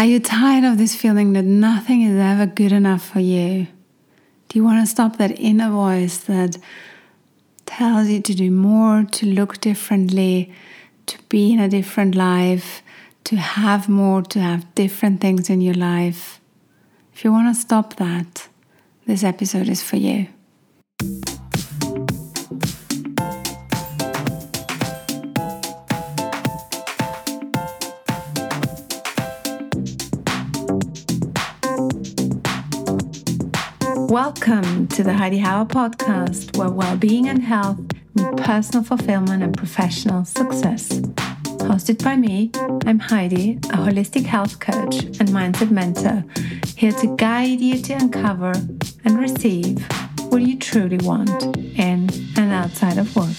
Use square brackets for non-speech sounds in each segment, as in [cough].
Are you tired of this feeling that nothing is ever good enough for you? Do you want to stop that inner voice that tells you to do more, to look differently, to be in a different life, to have more, to have different things in your life? If you want to stop that, this episode is for you. Welcome to the Heidi Hauer podcast, where well-being and health meet personal fulfillment and professional success. Hosted by me, I'm Heidi, a holistic health coach and mindset mentor, here to guide you to uncover and receive what you truly want in and outside of work.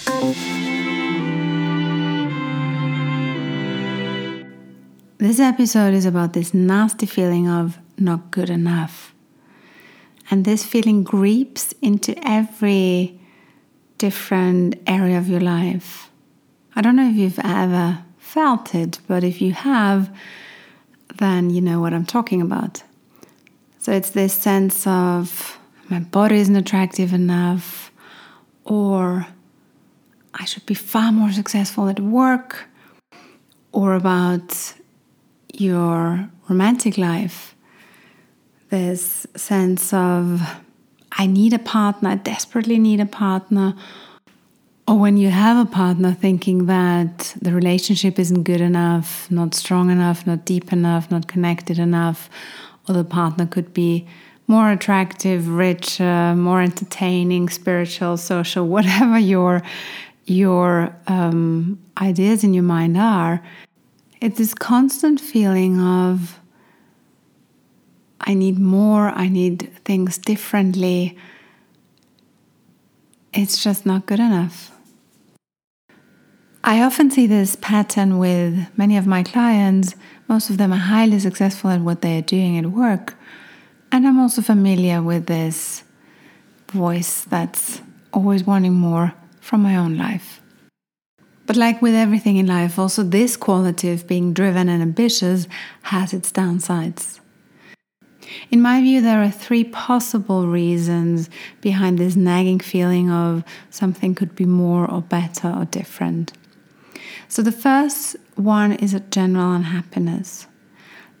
This episode is about this nasty feeling of not good enough and this feeling creeps into every different area of your life. I don't know if you've ever felt it, but if you have, then you know what I'm talking about. So it's this sense of my body isn't attractive enough, or I should be far more successful at work, or about your romantic life this sense of I need a partner, I desperately need a partner. Or when you have a partner thinking that the relationship isn't good enough, not strong enough, not deep enough, not connected enough, or the partner could be more attractive, richer, more entertaining, spiritual, social, whatever your your um, ideas in your mind are, it's this constant feeling of I need more, I need things differently. It's just not good enough. I often see this pattern with many of my clients. Most of them are highly successful at what they are doing at work. And I'm also familiar with this voice that's always wanting more from my own life. But, like with everything in life, also this quality of being driven and ambitious has its downsides. In my view, there are three possible reasons behind this nagging feeling of something could be more or better or different. So, the first one is a general unhappiness.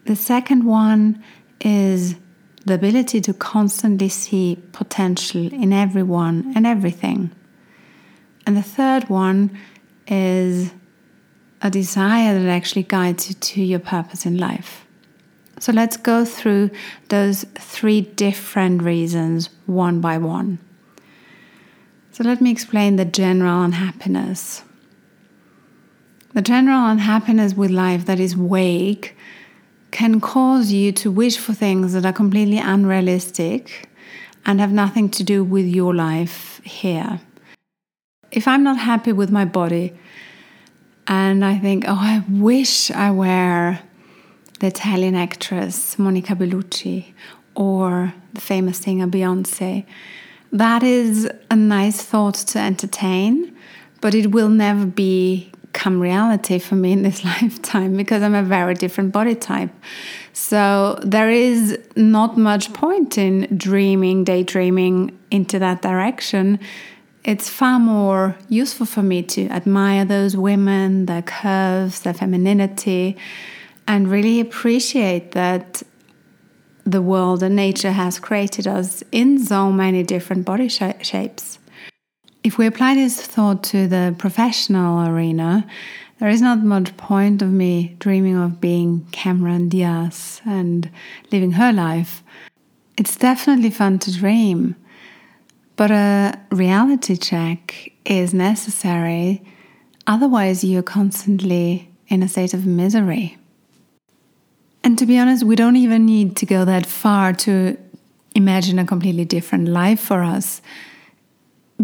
The second one is the ability to constantly see potential in everyone and everything. And the third one is a desire that actually guides you to your purpose in life. So let's go through those three different reasons one by one. So let me explain the general unhappiness. The general unhappiness with life that is vague can cause you to wish for things that are completely unrealistic and have nothing to do with your life here. If I'm not happy with my body and I think, oh, I wish I were the Italian actress Monica Bellucci or the famous singer Beyonce. That is a nice thought to entertain, but it will never become reality for me in this [laughs] lifetime because I'm a very different body type. So there is not much point in dreaming, daydreaming into that direction. It's far more useful for me to admire those women, their curves, their femininity and really appreciate that the world and nature has created us in so many different body sh shapes. If we apply this thought to the professional arena, there is not much point of me dreaming of being Cameron Diaz and living her life. It's definitely fun to dream, but a reality check is necessary. Otherwise, you're constantly in a state of misery. And to be honest, we don't even need to go that far to imagine a completely different life for us.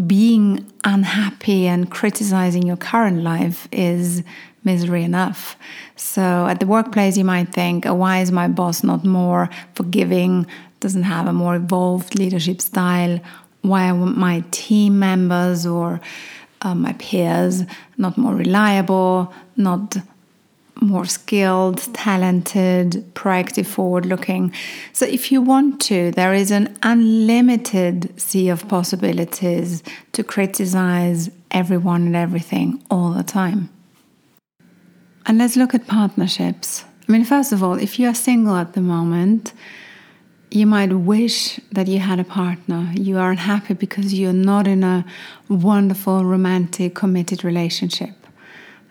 Being unhappy and criticizing your current life is misery enough. So at the workplace, you might think, oh, why is my boss not more forgiving, doesn't have a more evolved leadership style? Why are my team members or uh, my peers not more reliable, not more skilled, talented, proactive, forward looking. So, if you want to, there is an unlimited sea of possibilities to criticize everyone and everything all the time. And let's look at partnerships. I mean, first of all, if you are single at the moment, you might wish that you had a partner. You are unhappy because you're not in a wonderful, romantic, committed relationship.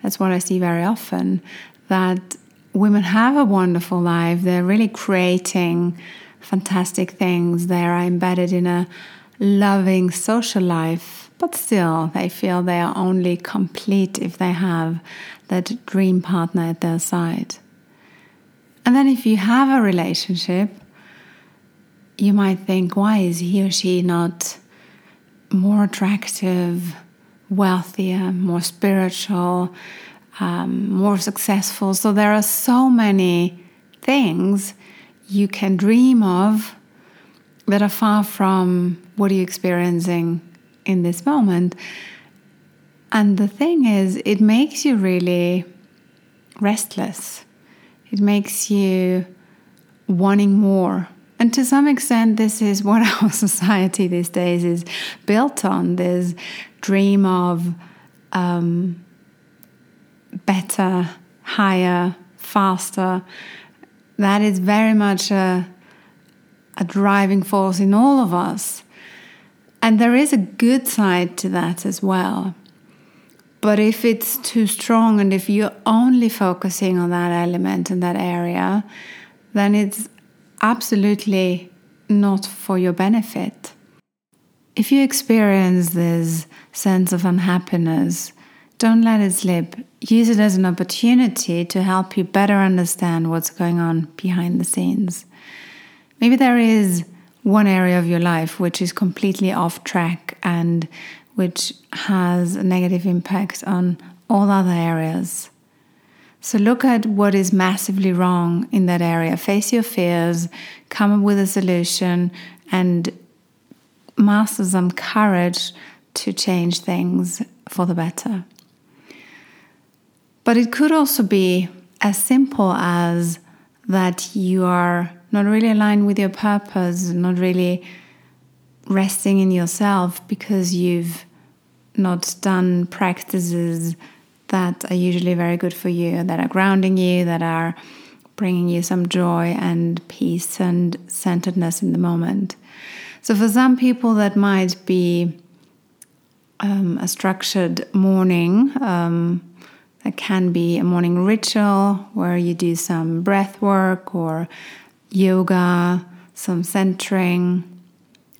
That's what I see very often that women have a wonderful life. They're really creating fantastic things. They are embedded in a loving social life, but still they feel they are only complete if they have that dream partner at their side. And then if you have a relationship, you might think, why is he or she not more attractive, wealthier, more spiritual, um, more successful? So there are so many things you can dream of that are far from what you're experiencing in this moment. And the thing is, it makes you really restless. It makes you wanting more and to some extent, this is what [laughs] our society these days is built on this dream of um, better, higher, faster. That is very much a, a driving force in all of us. And there is a good side to that as well. But if it's too strong and if you're only focusing on that element and that area, then it's absolutely not for your benefit. If you experience this sense of unhappiness, don't let it slip. Use it as an opportunity to help you better understand what's going on behind the scenes. Maybe there is one area of your life which is completely off track and which has a negative impact on all other areas. So look at what is massively wrong in that area. Face your fears, come up with a solution, and master some courage to change things for the better. But it could also be as simple as that you are not really aligned with your purpose, not really resting in yourself because you've not done practices that are usually very good for you, that are grounding you, that are bringing you some joy and peace and centeredness in the moment. So, for some people, that might be um, a structured morning. Um, that can be a morning ritual where you do some breath work or yoga, some centering.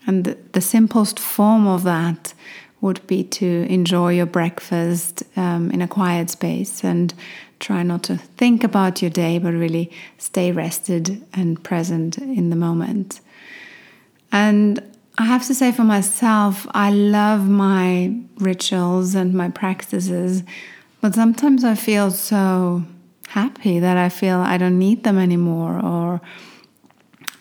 And the, the simplest form of that would be to enjoy your breakfast um, in a quiet space and try not to think about your day, but really stay rested and present in the moment. And I have to say for myself, I love my rituals and my practices, but sometimes I feel so happy that I feel I don't need them anymore or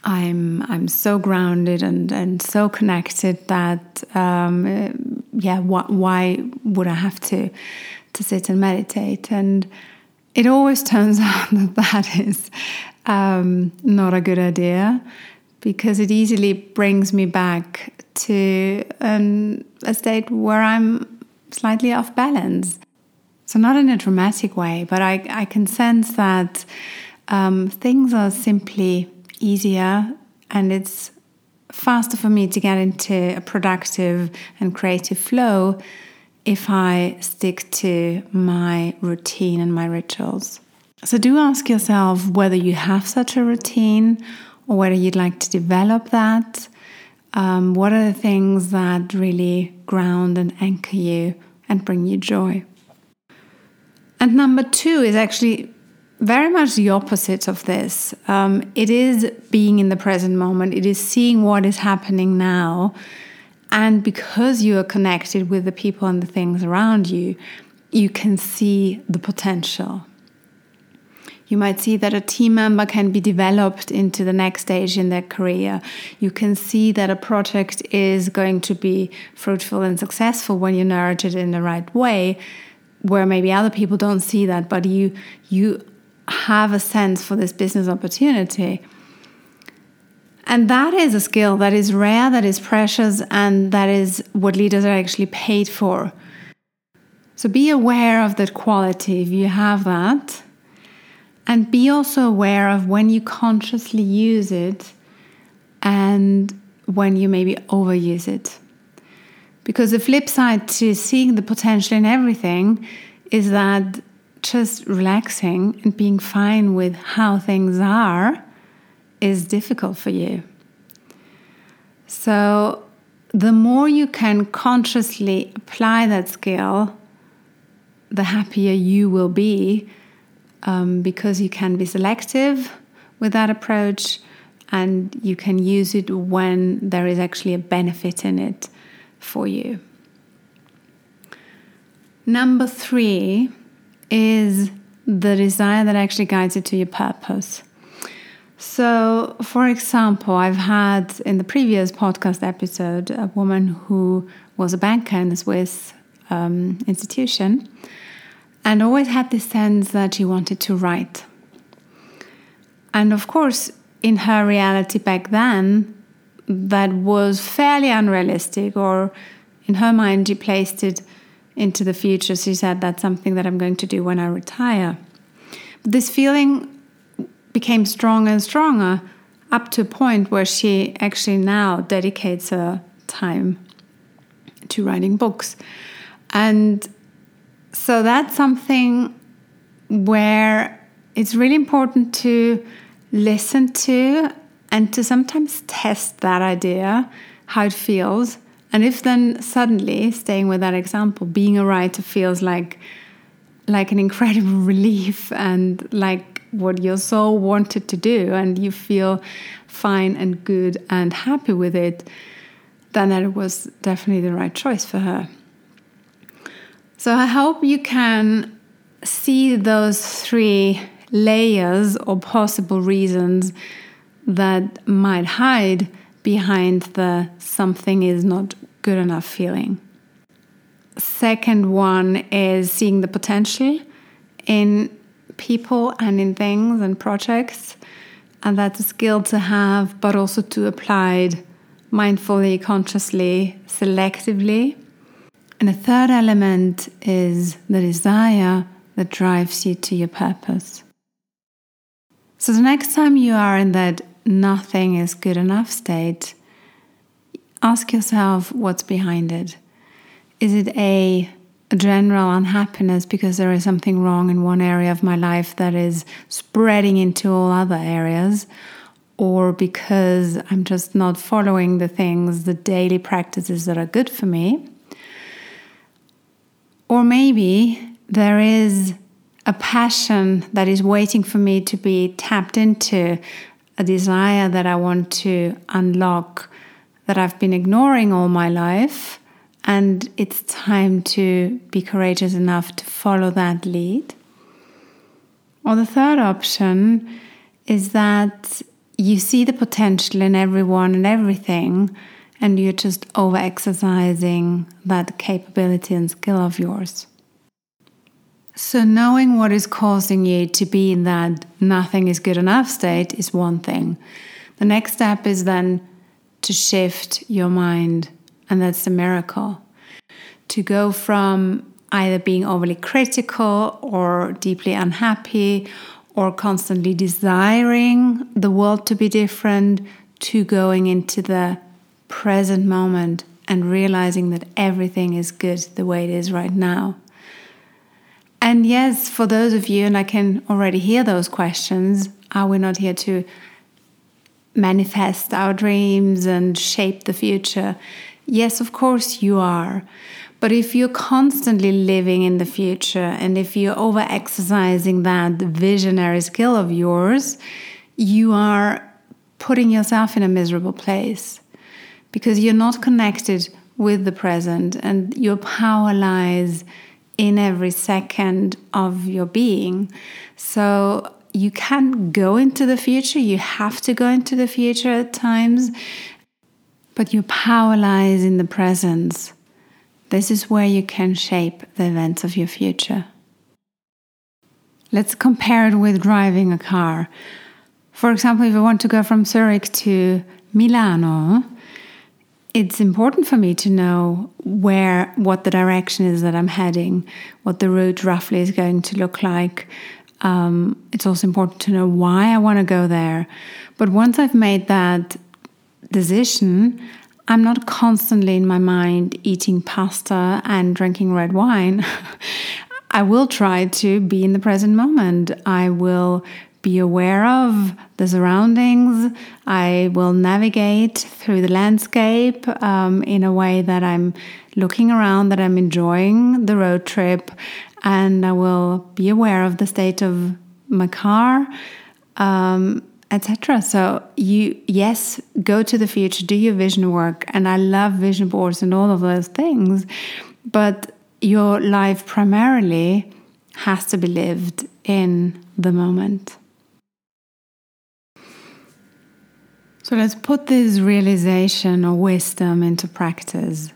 I'm I'm so grounded and, and so connected that um, yeah wh- why would I have to to sit and meditate and it always turns [laughs] out that that is um, not a good idea because it easily brings me back to um, a state where I'm slightly off balance. So, not in a dramatic way, but I, I can sense that um, things are simply easier and it's faster for me to get into a productive and creative flow if I stick to my routine and my rituals. So, do ask yourself whether you have such a routine or whether you'd like to develop that. Um, what are the things that really ground and anchor you and bring you joy? And number two is actually very much the opposite of this. Um, it is being in the present moment, it is seeing what is happening now. And because you are connected with the people and the things around you, you can see the potential. You might see that a team member can be developed into the next stage in their career. You can see that a project is going to be fruitful and successful when you nurture it in the right way, where maybe other people don't see that, but you you have a sense for this business opportunity. And that is a skill that is rare, that is precious, and that is what leaders are actually paid for. So be aware of that quality if you have that. And be also aware of when you consciously use it and when you maybe overuse it. Because the flip side to seeing the potential in everything is that just relaxing and being fine with how things are is difficult for you. So, the more you can consciously apply that skill, the happier you will be um, because you can be selective with that approach and you can use it when there is actually a benefit in it for you. Number three is the desire that actually guides you to your purpose. So, for example, I've had in the previous podcast episode a woman who was a banker in a Swiss um, institution and always had this sense that she wanted to write. And of course, in her reality back then, that was fairly unrealistic, or in her mind, she placed it into the future. She said, That's something that I'm going to do when I retire. But this feeling became stronger and stronger up to a point where she actually now dedicates her time to writing books. And so that's something where it's really important to listen to and to sometimes test that idea, how it feels. And if then suddenly, staying with that example, being a writer feels like like an incredible [laughs] relief and like what your soul wanted to do, and you feel fine and good and happy with it, then it was definitely the right choice for her. So I hope you can see those three layers or possible reasons that might hide behind the something is not good enough feeling. Second one is seeing the potential in people and in things and projects. And that's a skill to have, but also to apply mindfully, consciously, selectively. And the third element is the desire that drives you to your purpose. So the next time you are in that nothing is good enough state, ask yourself what's behind it. Is it a, general unhappiness because there is something wrong in one area of my life that is spreading into all other areas? Or because I'm just not following the things, the daily practices that are good for me? Or maybe there is a passion that is waiting for me to be tapped into, a desire that I want to unlock that I've been ignoring all my life. And it's time to be courageous enough to follow that lead. Or the third option is that you see the potential in everyone and everything, and you're just over exercising that capability and skill of yours. So, knowing what is causing you to be in that nothing is good enough state is one thing. The next step is then to shift your mind, and that's the miracle. To go from either being overly critical or deeply unhappy or constantly desiring the world to be different to going into the present moment and realizing that everything is good the way it is right now. And yes, for those of you, and I can already hear those questions are we not here to manifest our dreams and shape the future? Yes, of course you are. But if you're constantly living in the future and if you're over exercising that visionary skill of yours, you are putting yourself in a miserable place because you're not connected with the present and your power lies in every second of your being. So you can't go into the future, you have to go into the future at times, but your power lies in the presence. This is where you can shape the events of your future. Let's compare it with driving a car. For example, if I want to go from Zurich to Milano, it's important for me to know where what the direction is that I'm heading, what the route roughly is going to look like. Um, it's also important to know why I want to go there. But once I've made that decision, I'm not constantly in my mind eating pasta and drinking red wine. [laughs] I will try to be in the present moment. I will be aware of the surroundings. I will navigate through the landscape um, in a way that I'm looking around, that I'm enjoying the road trip, and I will be aware of the state of my car. Um, etc. So you yes, go to the future, do your vision work, and I love vision boards and all of those things, but your life primarily has to be lived in the moment. So let's put this realization or wisdom into practice.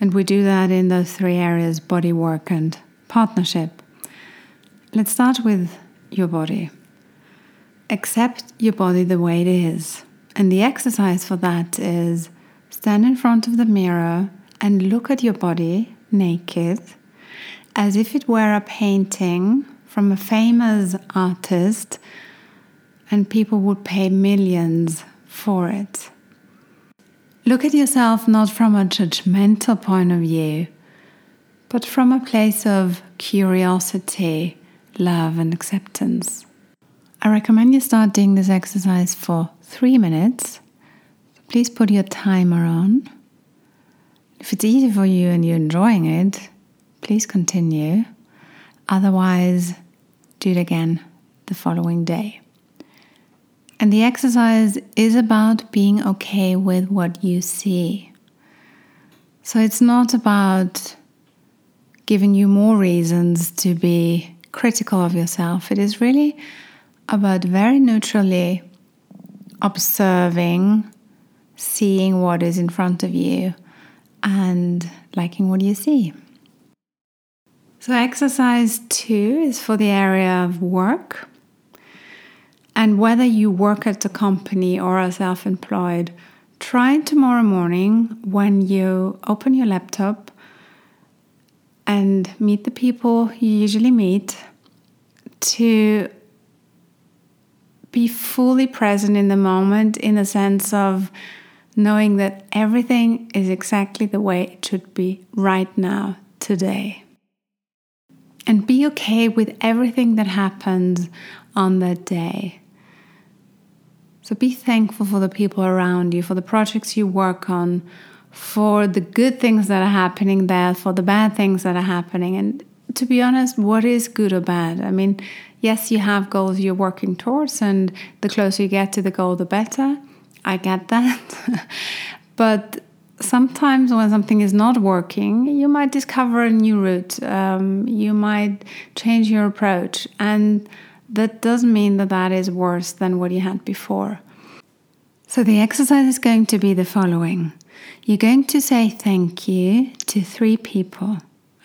And we do that in those three areas body work and partnership. Let's start with your body. Accept your body the way it is. And the exercise for that is stand in front of the mirror and look at your body naked as if it were a painting from a famous artist and people would pay millions for it. Look at yourself not from a judgmental point of view, but from a place of curiosity, love, and acceptance. I recommend you start doing this exercise for three minutes. Please put your timer on. If it's easy for you and you're enjoying it, please continue. Otherwise, do it again the following day. And the exercise is about being okay with what you see. So it's not about giving you more reasons to be critical of yourself. It is really about very neutrally observing, seeing what is in front of you, and liking what you see. So, exercise two is for the area of work. And whether you work at a company or are self employed, try tomorrow morning when you open your laptop and meet the people you usually meet to be fully present in the moment in the sense of knowing that everything is exactly the way it should be right now, today. And be okay with everything that happens on that day. So be thankful for the people around you, for the projects you work on, for the good things that are happening there, for the bad things that are happening. And to be honest, what is good or bad? I mean, yes, you have goals you're working towards, and the closer you get to the goal, the better. I get [laughs] that. but sometimes when something is not working, you might discover a new route, um, you might change your approach, and that doesn't mean that that is worse than what you had before. So, the exercise is going to be the following you're going to say thank you to three people,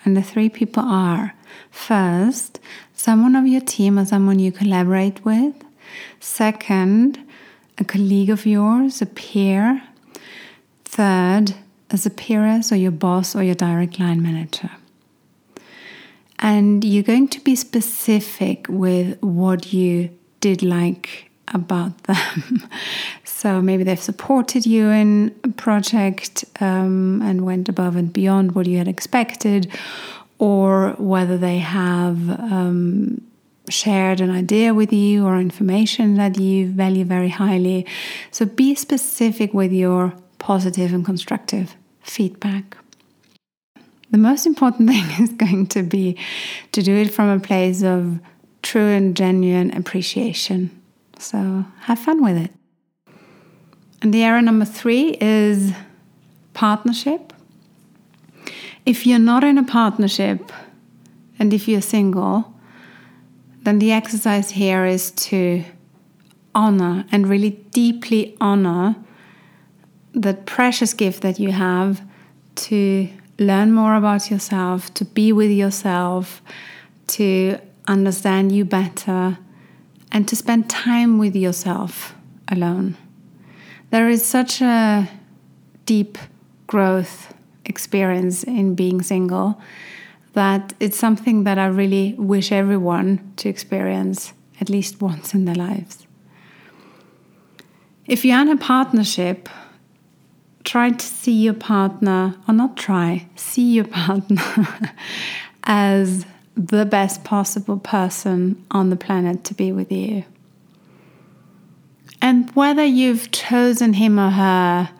and the three people are first, someone of your team or someone you collaborate with. Second, a colleague of yours, a peer. Third, a superior, so your boss or your direct line manager. And you're going to be specific with what you did like about [laughs] them. so maybe they've supported you in a project um, and went above and beyond what you had expected, or whether they have um, shared an idea with you or information that you value very highly. So be specific with your positive and constructive feedback. The most important [laughs] thing is going to be to do it from a place of true and genuine appreciation. So have fun with it. And the area number three is partnership if you're not in a partnership and if you're single, then the exercise here is to honor and really deeply honor the precious gift that you have to learn more about yourself, to be with yourself, to understand you better, and to spend time with yourself alone. There is such a deep growth experience in being single that it's something that I really wish everyone to experience at least once in their lives. If you're in a partnership, try to see your partner, or not try, see your partner [laughs] as the best possible person on the planet to be with you. And whether you've chosen him or her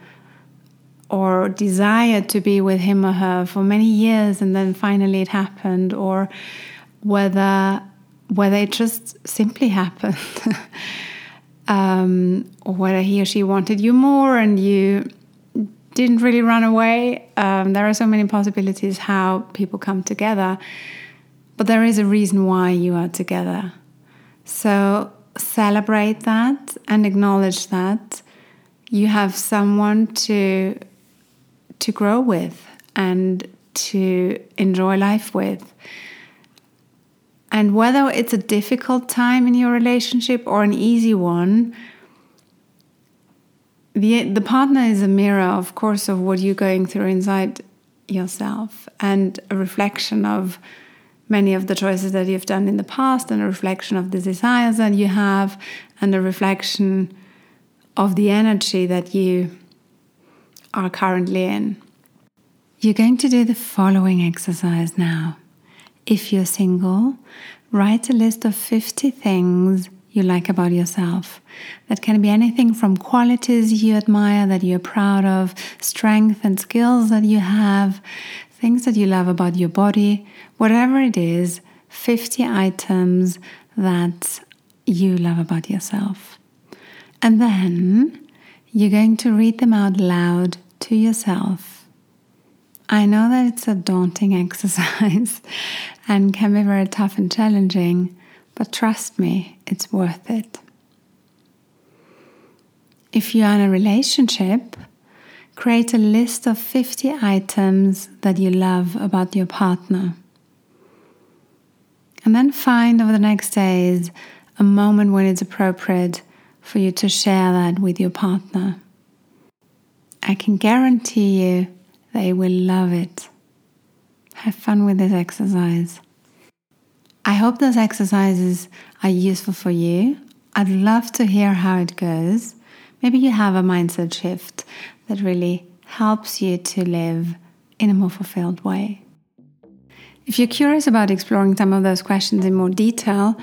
or desired to be with him or her for many years and then finally it happened, or whether whether it just simply happened, [laughs] um, or whether he or she wanted you more and you didn't really run away. Um, there are so many possibilities how people come together, but there is a reason why you are together. So celebrate that and acknowledge that you have someone to to grow with and to enjoy life with. And whether it's a difficult time in your relationship or an easy one, the, the partner is a mirror, of course, of what you're going through inside yourself and a reflection of many of the choices that you've done in the past and a reflection of the desires that you have and a reflection of the energy that you are currently in. You're going to do the following exercise now. If you're single, write a list of 50 things you like about yourself. That can be anything from qualities you admire that you're proud of, strength and skills that you have, things that you love about your body, whatever it is, 50 items that you love about yourself. And then you're going to read them out loud to yourself I know that it's a daunting [laughs] exercise and can be very tough and challenging, but trust me, it's worth it. If you're in a relationship, create a list of 50 items that you love about your partner. And then find over the next days a moment when it's appropriate for you to share that with your partner. I can guarantee you they will love it. Have fun with this exercise. I hope those exercises are useful for you. I'd love to hear how it goes. Maybe you have a mindset shift that really helps you to live in a more fulfilled way. If you're curious about exploring some of those questions in more detail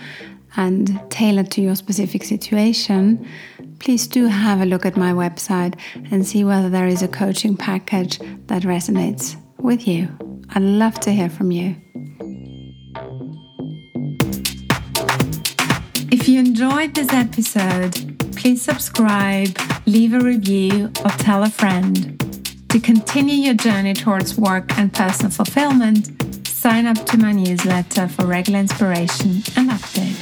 and tailored to your specific situation, please do have a look at my website and see whether there is a coaching package that resonates with you. I'd love to hear from you. If you enjoyed this episode, please subscribe, leave a review, or tell a friend. To continue your journey towards work and personal fulfillment, sign up to my newsletter for regular inspiration and updates.